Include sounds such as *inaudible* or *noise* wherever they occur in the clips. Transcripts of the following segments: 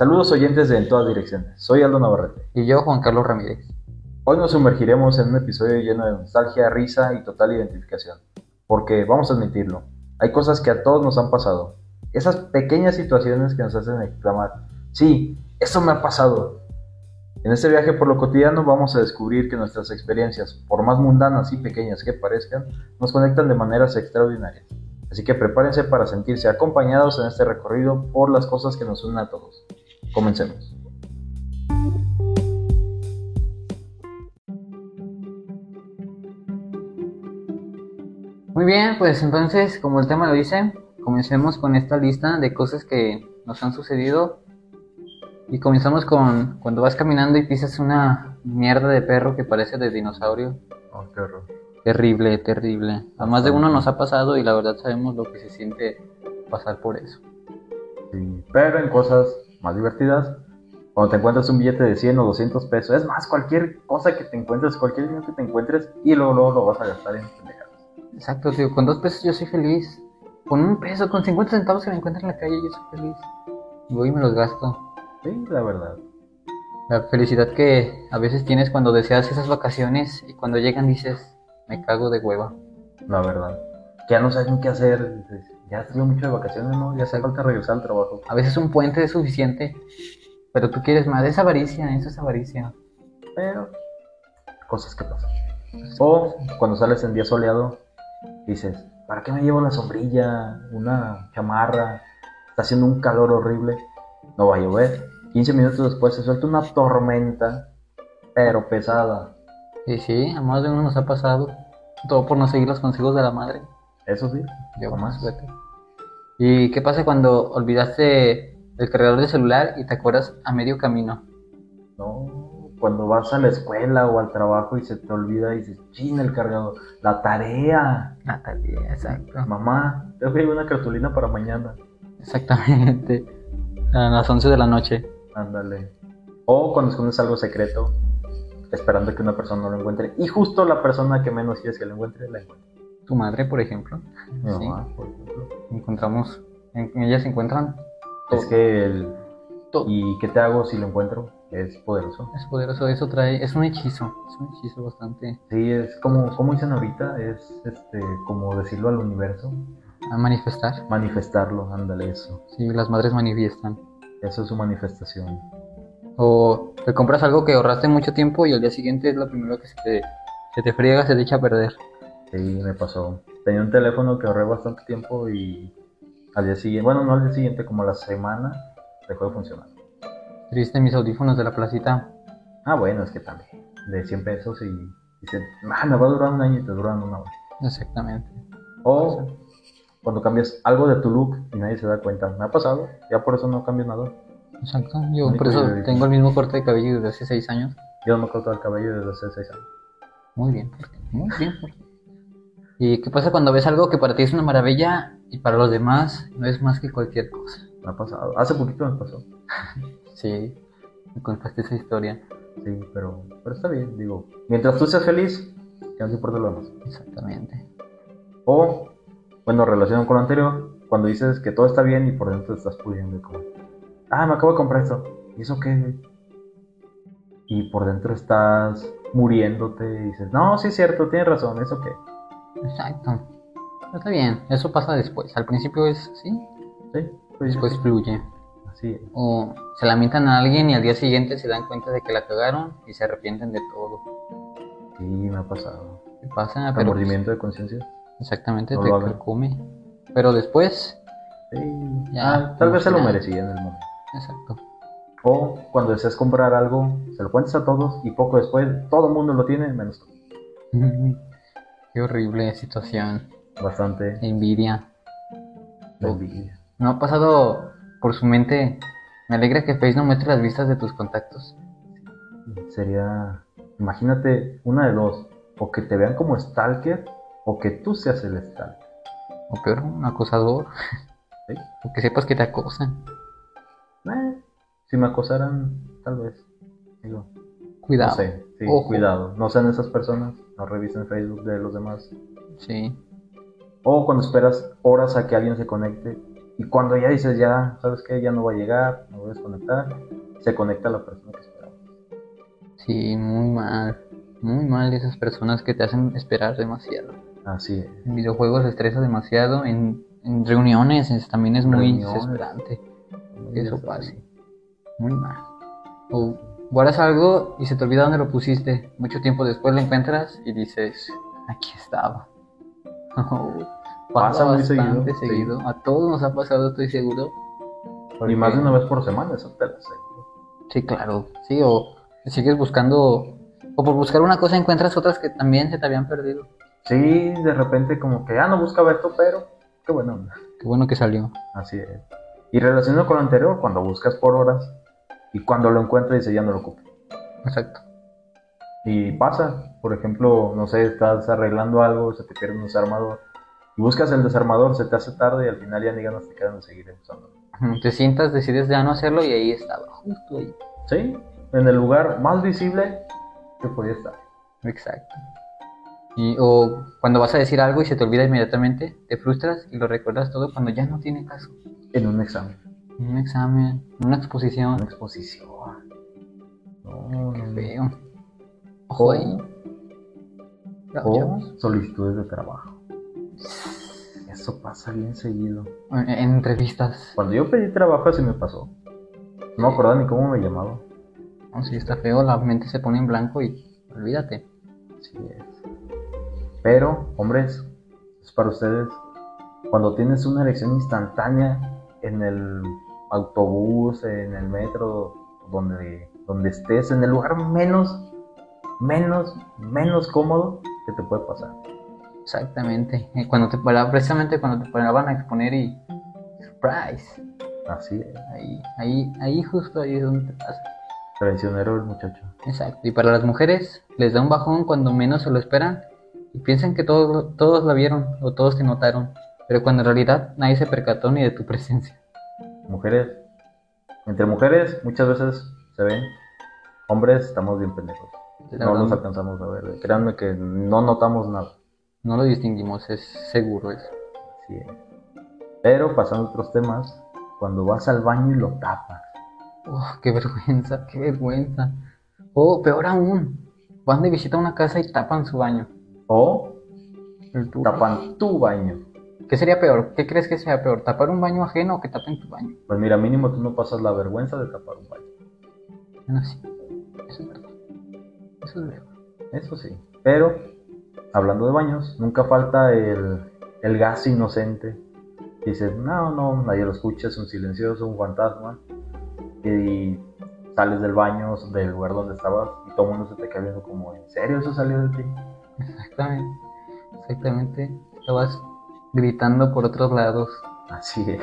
Saludos oyentes de En todas direcciones. Soy Aldo Navarrete. Y yo, Juan Carlos Ramírez. Hoy nos sumergiremos en un episodio lleno de nostalgia, risa y total identificación. Porque, vamos a admitirlo, hay cosas que a todos nos han pasado. Esas pequeñas situaciones que nos hacen exclamar, sí, eso me ha pasado. En este viaje por lo cotidiano vamos a descubrir que nuestras experiencias, por más mundanas y pequeñas que parezcan, nos conectan de maneras extraordinarias. Así que prepárense para sentirse acompañados en este recorrido por las cosas que nos unen a todos. Comencemos. Muy bien, pues entonces, como el tema lo dice, comencemos con esta lista de cosas que nos han sucedido. Y comenzamos con cuando vas caminando y pisas una mierda de perro que parece de dinosaurio. Oh, qué horror. Terrible, terrible. A más de uno nos ha pasado y la verdad sabemos lo que se siente pasar por eso. Sí, pero en cosas más divertidas, cuando te encuentras un billete de 100 o 200 pesos, es más, cualquier cosa que te encuentres, cualquier dinero que te encuentres, y luego, luego lo vas a gastar en pendejadas. Exacto, tío. Con dos pesos yo soy feliz. Con un peso, con 50 centavos que me encuentro en la calle, yo soy feliz. Y voy y me los gasto. Sí, la verdad. La felicidad que a veces tienes cuando deseas esas vacaciones y cuando llegan dices, me cago de hueva. La verdad. Ya no saben qué hacer. Ya estuve mucho de vacaciones, ¿no? Ya hace falta regresar al trabajo. A veces un puente es suficiente, pero tú quieres más. Es avaricia, eso es avaricia. Pero, cosas que pasan. O cuando sales en día soleado, dices, ¿para qué me llevo una sombrilla, una chamarra? Está haciendo un calor horrible, no va a llover. 15 minutos después se suelta una tormenta, pero pesada. Y sí, a más de uno nos ha pasado. Todo por no seguir los consejos de la madre. Eso sí, Yo más. ¿Y qué pasa cuando olvidaste el cargador de celular y te acuerdas a medio camino? no. Cuando vas a la escuela o al trabajo y se te olvida y dices, ching, el cargador, la tarea. Natalia, exacto. Mamá, que llevar una cartulina para mañana. Exactamente. *laughs* A las 11 de la noche. Ándale. O cuando escondes algo secreto, esperando que una persona no lo encuentre. Y justo la persona que menos quieres que lo encuentre, la encuentra. Tu madre, por ejemplo. Mi Sí. mamá, por ejemplo. Encontramos. En, ellas se encuentran. Es que el... todo. ¿Y qué te hago si lo encuentro? Es poderoso. Es poderoso, eso trae. Es un hechizo. Es un hechizo bastante. Sí, es como, como dicen ahorita, es este, como decirlo al universo, A manifestar. manifestarlo, ándale eso. Sí, las madres manifiestan. Eso es su manifestación. O te compras algo que ahorraste mucho tiempo y al día siguiente es lo primero que se te, se te friega, se te echa a perder. Sí, me pasó. Tenía un teléfono que ahorré bastante tiempo y al día siguiente, bueno, no al día siguiente, como a la semana, dejó de funcionar. Triste mis audífonos de la placita. Ah, bueno, es que también, de 100 pesos y dicen, ah, me va a durar un año y te duran una hora. Exactamente. O cuando cambias algo de tu look y nadie se da cuenta. Me ha pasado, ya por eso no cambio nada. Exacto. Yo por eso y original. tengo el mismo corte de cabello desde hace 6 años. Yo no me corto el cabello desde hace 6 años. Muy bien, muy bien. Jorge. ¿Y qué pasa cuando ves algo que para ti es una maravilla y para los demás no es más que cualquier cosa? Me ha pasado. Hace poquito me pasó. *laughs* Sí, me contaste esa historia. Sí, pero, pero está bien, digo. Mientras tú seas feliz, que no te importa lo demás. Exactamente. O, bueno, relacionado con lo anterior, cuando dices que todo está bien y por dentro te estás pudiendo y como, ah, me acabo de comprar esto. ¿Y eso qué? güey?" Y por dentro estás muriéndote y dices, no, sí es cierto, tienes razón, ¿eso qué? Exacto. Está bien, eso pasa después. Al principio es sí, Sí, pues después fluye. Así es. O se lamentan a alguien y al día siguiente se dan cuenta de que la cagaron y se arrepienten de todo. Sí, me ha pasado. ¿Qué pasa? Pero Remordimiento de conciencia. exactamente No te come. Pero después, Sí. Ya, Ah, tal vez se lo merecía en el momento. exacto. O cuando deseas comprar algo, se lo cuentas a todos y poco después todo el mundo lo tiene, menos tú. Qué horrible situación. Bastante Envidia. envidia. ¿No ha pasado por su mente? Me alegra que Facebook no muestre las vistas de tus contactos. Sería, imagínate una de dos, o que te vean como stalker o que tú seas el stalker. O peor, un acosador. ¿sí? O que sepas que te acosan. Eh, si me acosaran, tal vez. Digo, Cuidado. no sé, sí, Ojo. cuidado. No sean esas personas, no revisen Facebook de los demás. Sí. O cuando esperas horas a que alguien se conecte Y cuando ya dices, ya, ¿sabes qué? Ya no va a llegar, me voy a desconectar, se conecta la persona que esperaba. Sí, muy mal. Muy mal esas personas que te hacen esperar demasiado. Así es. En videojuegos se estresa demasiado. En, en reuniones es- también es muy desesperante eso Ya pase. Muy mal. O guardas algo y se te olvida dónde lo pusiste. Mucho tiempo después lo encuentras y dices, aquí estaba. *laughs* Pasa muy bastante seguido, sí. seguido. A todos nos ha pasado, estoy seguro. Y más de Porque- una vez por semana, eso te lo aseguro. Sí, claro. Sí, o sigues buscando, o por buscar una cosa encuentras otras que también se te habían perdido. Sí, de repente como que, ah, no buscaba esto, pero qué bueno. Qué bueno que salió. Así es. Y relacionado con lo anterior, cuando buscas por horas y cuando lo encuentras dices, ya no lo ocupo. Exacto. Y pasa, por ejemplo, no sé, estás arreglando algo, se te pierde un desarmador. Y buscas el desarmador, se te hace tarde y al final ya ni ganas te quedan de seguir usándolo. Te sientas, decides ya no hacerlo y ahí estaba, justo ahí. Sí, en el lugar más visible que podía estar. Exacto. Y, o cuando vas a decir algo y se te olvida inmediatamente, te frustras y lo recuerdas todo cuando ya no tiene caso. En un examen, En un examen, en una una exposición, exposición. No, qué feo. Ojo ahí. O solicitudes de trabajo. Eso pasa bien seguido. En, en entrevistas. Cuando yo pedí trabajo así me pasó. No me acordaba ni cómo me llamaba. No, si está feo, la mente se pone en blanco y olvídate. Así es. Pero, hombres, es para ustedes. Cuando tienes una erección instantánea en el autobús, en el metro, donde, donde estés, en el lugar menos, menos, menos cómodo que te puede pasar. Exactamente. Cuando te para, precisamente cuando te paraban a exponer y surprise. Así es. Ahí, ahí, ahí justo ahí es donde te pasa. Traicionero el muchacho. Exacto. Y para las mujeres les da un bajón cuando menos se lo esperan y piensan que todos, todos la vieron o todos te notaron, pero cuando en realidad nadie se percató ni de tu presencia. Mujeres, entre mujeres muchas veces se ven. Hombres estamos bien pendejos. La No nos alcanzamos a ver. Créanme que no notamos nada. no lo distinguimos, es seguro eso. Es. Pero pasando a otros temas, cuando vas al baño y lo tapas. Uf, qué vergüenza, qué vergüenza. O peor aún, van de visita a una casa y tapan su baño. O tapan tu baño. ¿Qué sería peor? ¿Qué crees que sea peor? ¿Tapar un baño ajeno o que tapen tu baño? Pues mira, mínimo tú no pasas la vergüenza de tapar un baño. Bueno, sí, eso es verdad. Eso es verdad. Eso sí. Pero, hablando de baños, nunca falta el, el gas inocente. Dices, no, no, nadie lo escucha, es un silencioso, un fantasma. Y sales del baño, del lugar donde estabas, y todo el mundo se te queda viendo como, ¿en serio eso salió de ti? Exactamente. Exactamente. Estabas gritando por otros lados. Así es.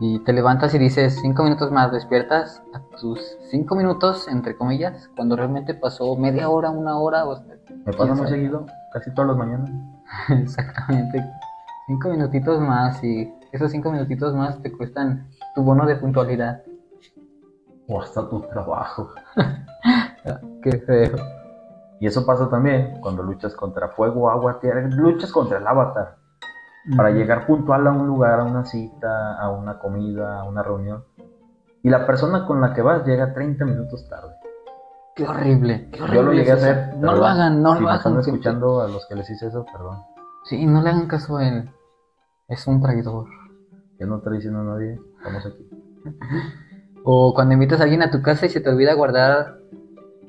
Y te levantas y dices cinco minutos más, despiertas a tus cinco minutos, entre comillas, cuando realmente pasó media hora, una hora o Me pasa ¿Quién muy seguido, casi todas las mañanas. *laughs* Exactamente. Cinco minutitos más y esos cinco minutitos más te cuestan tu bono de puntualidad. O hasta tu trabajo. *laughs* Qué feo. Y eso pasa también cuando luchas contra fuego, agua, tierra, luchas contra el avatar. Para llegar puntual a un lugar, a una cita, a una comida, a una reunión. Y la persona con la que vas llega 30 minutos tarde. Qué horrible. Qué horrible Yo lo llegué a hacer. No lo hagan, no si lo me están hagan. escuchando a los que les hice eso, perdón. Sí, no le hagan caso a él. Es un traidor. Yo no estoy diciendo a nadie, estamos aquí. *laughs* O cuando invitas a alguien a tu casa y se te olvida guardar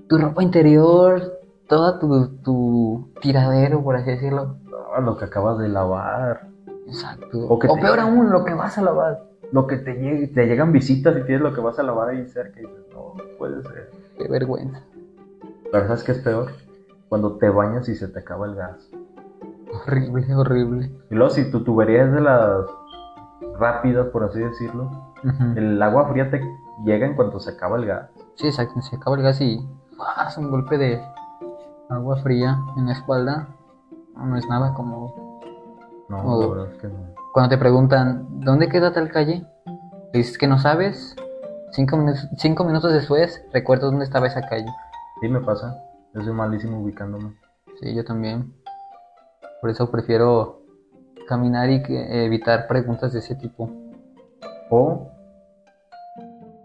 tu ropa interior, todo tu, tu tiradero, por así decirlo. Ah, lo que acabas de lavar. Exacto. O peor aún, lo que vas a lavar. Lo que te, llegue- te llegan visitas y tienes lo que vas a lavar ahí cerca y dices, no, no puede ser. Qué vergüenza. La verdad es que es peor cuando te bañas y se te acaba el gas. Horrible, horrible. Y luego si tu tubería es de las rápidas, por así decirlo, el agua fría te llega en cuanto se acaba el gas. Sí, exacto. Se acaba el gas y ¡fas! un golpe de agua fría en la espalda. No, es nada como No, la verdad es que no. cuando te preguntan ¿dónde queda tal calle? Le dices que no sabes. Cinco, minutos cinco minutos después recuerdo dónde estaba esa calle. Sí me pasa. Yo soy malísimo ubicándome. Sí, yo también. Por eso prefiero caminar y que- evitar preguntas de ese tipo. O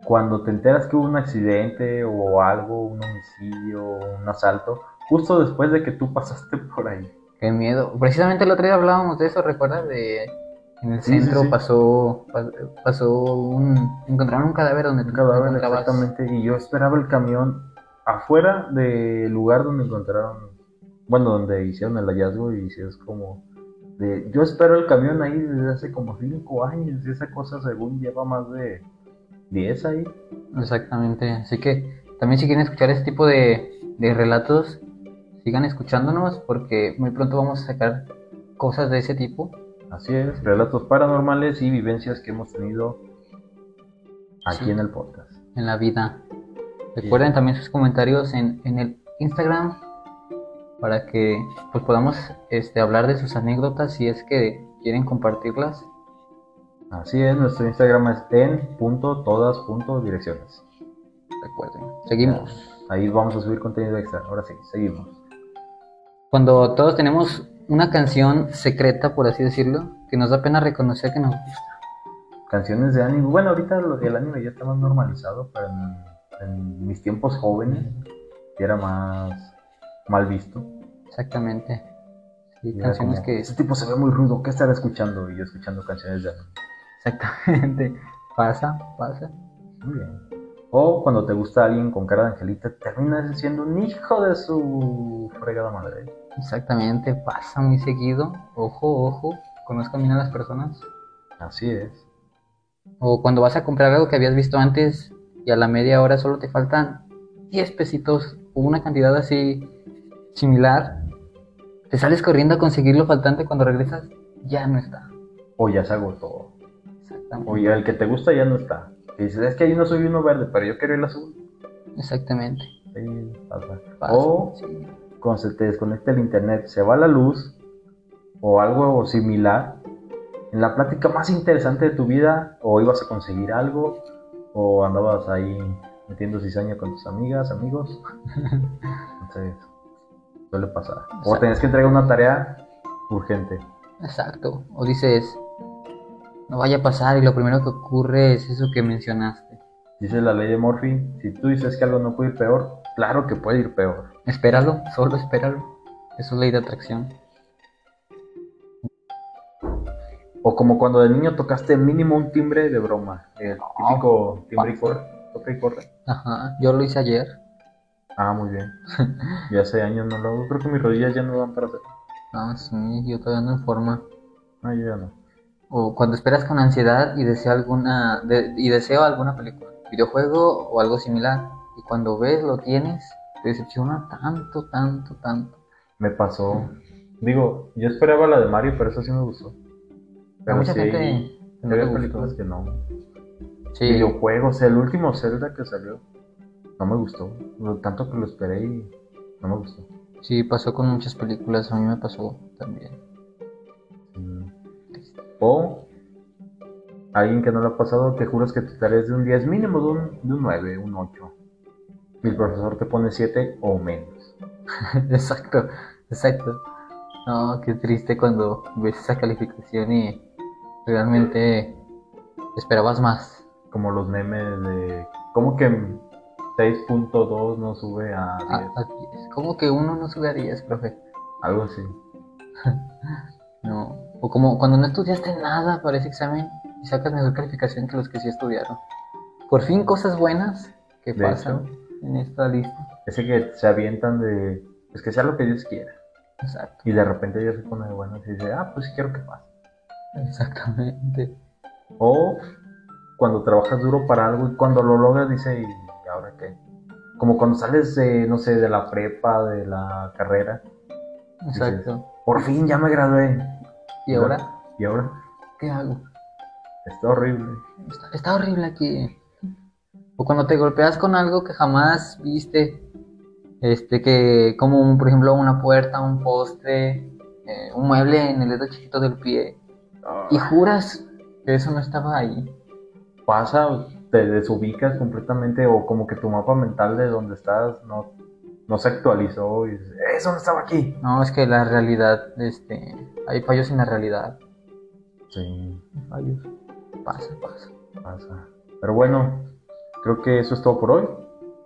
cuando te enteras que hubo un accidente o algo, un homicidio, un asalto, justo después de que tú pasaste por ahí. Qué miedo. Precisamente el otro día hablábamos de eso, ¿recuerdas? De en el Sí, sí, centro sí. pasó pas- pasó un encontraron un cadáver donde Un cadáver exactamente y yo esperaba el camión afuera del lugar donde encontraron, bueno, donde hicieron el hallazgo y si es como de, yo espero el camión ahí desde hace como 5 años y esa cosa según lleva más de 10 ahí. Exactamente. Así que también si quieren escuchar este tipo de, de relatos, sigan escuchándonos porque muy pronto vamos a sacar cosas de ese tipo. Así es, relatos paranormales y vivencias que hemos tenido aquí Sí. en el podcast. en la vida. Recuerden también sus comentarios en, en el Instagram para que pues podamos este, hablar de sus anécdotas si es que quieren compartirlas. Así es, nuestro Instagram es en punto todas punto direcciones. Recuerden. Seguimos. Ahí vamos a subir contenido extra. Ahora sí, seguimos. Cuando todos tenemos una canción secreta, por así decirlo, que nos da pena reconocer que nos gusta. Canciones de anime. Bueno, ahorita el anime ya está más normalizado, pero en, en mis tiempos jóvenes ya era más mal visto. Exactamente. Sí, Y canciones como, que... Ese tipo se ve muy rudo, ¿qué estará escuchando? Y yo escuchando canciones de anime. Exactamente. *laughs* Pasa, pasa. Muy bien. O cuando te gusta alguien con cara de angelita, terminas siendo un hijo de su fregada madre. Exactamente, pasa muy seguido. Ojo, ojo. Conozcan bien a las personas. Así es. O cuando vas a comprar algo que habías visto antes y a la media hora solo te faltan 10 pesitos o una cantidad así similar, te sales corriendo a conseguir lo faltante cuando regresas, ya no está. O ya se agotó. Exactamente. O ya el que te gusta ya no está. Y dices, es que ahí no soy uno verde, pero yo quiero el azul. Exactamente. Sí, pasa. Pasa, O sí. cuando se te desconecta el internet, se va la luz o algo similar, en la plática más interesante de tu vida, o ibas a conseguir algo, o andabas ahí metiendo cizaña con tus amigas, amigos. *laughs* Entonces, suele pasar. O tenías que entregar una tarea urgente. Exacto. O dices, no vaya a pasar y lo primero que ocurre es eso que mencionaste. Dice la ley de Murphy, si tú dices que algo no puede ir peor, claro que puede ir peor. Espéralo, solo espéralo. Eso es ley de atracción. O como cuando de niño tocaste mínimo un timbre de broma, el típico timbre y corre, toca y corre. Ajá, yo lo hice ayer. Ah, muy bien. Ya hace años no lo hago. Creo que mis rodillas ya no dan para hacer. Ah, sí, yo todavía ando en forma. Ah, yo ya no. O cuando esperas con ansiedad y deseo alguna de- y deseo alguna película, videojuego o algo similar. Y cuando ves lo tienes, te decepciona tanto, tanto, tanto. Me pasó. Digo, yo esperaba la de Mario, pero eso sí me gustó. Pero mucha sí, gente no le películas que no. Sí, Videojuegos, el último Zelda que salió, no me gustó. Lo tanto que lo esperé y no me gustó. sí, pasó con muchas películas, a mí me pasó también. O alguien que no le ha pasado, que juras que tu tarea es de un 10 mínimo, de un, de un 9, un 8. Y el profesor te pone 7 o menos. *laughs* exacto, exacto. No, qué triste cuando ves esa calificación y realmente esperabas más. Como los memes de. ¿Cómo que 6.2 no sube a 10? A, a 10. ¿Cómo que uno no sube a 10, profe? Algo así. *laughs* No. O como cuando no estudiaste nada para ese examen y sacas mejor calificación que los que sí estudiaron. Por fin cosas buenas que De pasan en esta lista. Ese que se avientan de. Pues que sea lo que Dios quiera. Exacto. Y de repente Dios se pone de buenas y dice, ah, pues quiero que pase. Exactamente. O cuando trabajas duro para algo y cuando lo logras dice, ¿y ahora qué? Como cuando sales, de, no sé, de la prepa, de la carrera. Exacto. Por fin ya me gradué. ¿Y ahora ¿Y ahora? qué hago? Está horrible. Está, está horrible aquí. O cuando te golpeas con algo que jamás viste. Este, que, como por ejemplo una puerta, un poste, eh, un mueble en el dedo chiquito del pie. Y juras que eso no estaba ahí. Pasa, te desubicas completamente o como que tu mapa mental de donde estás no, no se actualizó y dices, eso no estaba aquí. No, es que la realidad, este, hay fallos en la realidad. Sí, Fallos. Pasa, pasa. pasa. Pero bueno, creo que eso es todo por hoy.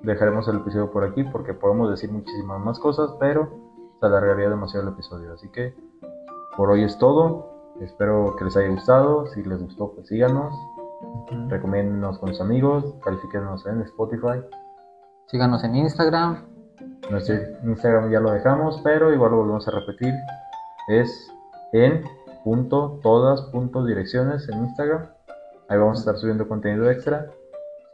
Dejaremos el episodio por aquí porque podemos decir muchísimas más cosas, pero se alargaría demasiado el episodio. Así que por hoy es todo. Espero que les haya gustado. Si les gustó, pues síganos. Recomiéndennos con sus amigos. Califíquenos en Spotify. Síganos en Instagram. Nuestro Instagram ya lo dejamos, pero igual lo volvemos a repetir. Es en punto todas punto direcciones en Instagram. Ahí vamos a estar subiendo contenido extra.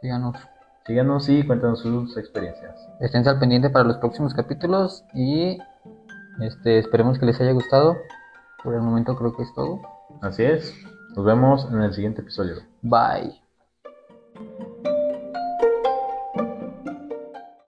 Síganos. Síganos y cuéntanos sus experiencias. Estén al pendiente para los próximos capítulos y este esperemos que les haya gustado. Por el momento creo que es todo. Así es. Nos vemos en el siguiente episodio. Bye.